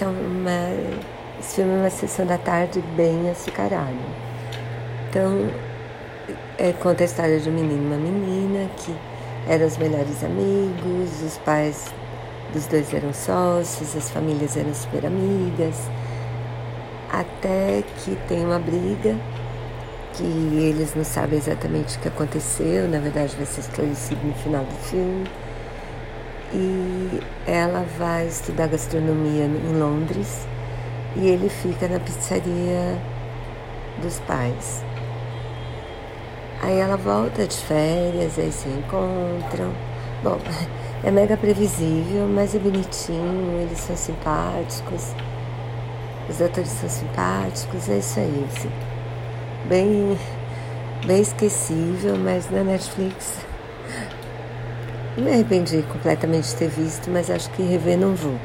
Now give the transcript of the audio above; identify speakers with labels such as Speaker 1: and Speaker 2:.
Speaker 1: é uma, esse filme é uma sessão da tarde bem açucarada. Então, é, conta a história de um menino e uma menina que eram os melhores amigos, os pais dos dois eram sócios, as famílias eram super amigas, até que tem uma briga que eles não sabem exatamente o que aconteceu, na verdade vai ser esclarecido no final do filme. Ela vai estudar gastronomia em Londres e ele fica na pizzaria dos pais. Aí ela volta de férias, aí se encontram. Bom, é mega previsível, mas é bonitinho, eles são simpáticos, os atores são simpáticos, é isso aí. Assim. Bem, bem esquecível, mas na Netflix me arrependi completamente de ter visto, mas acho que rever não vou.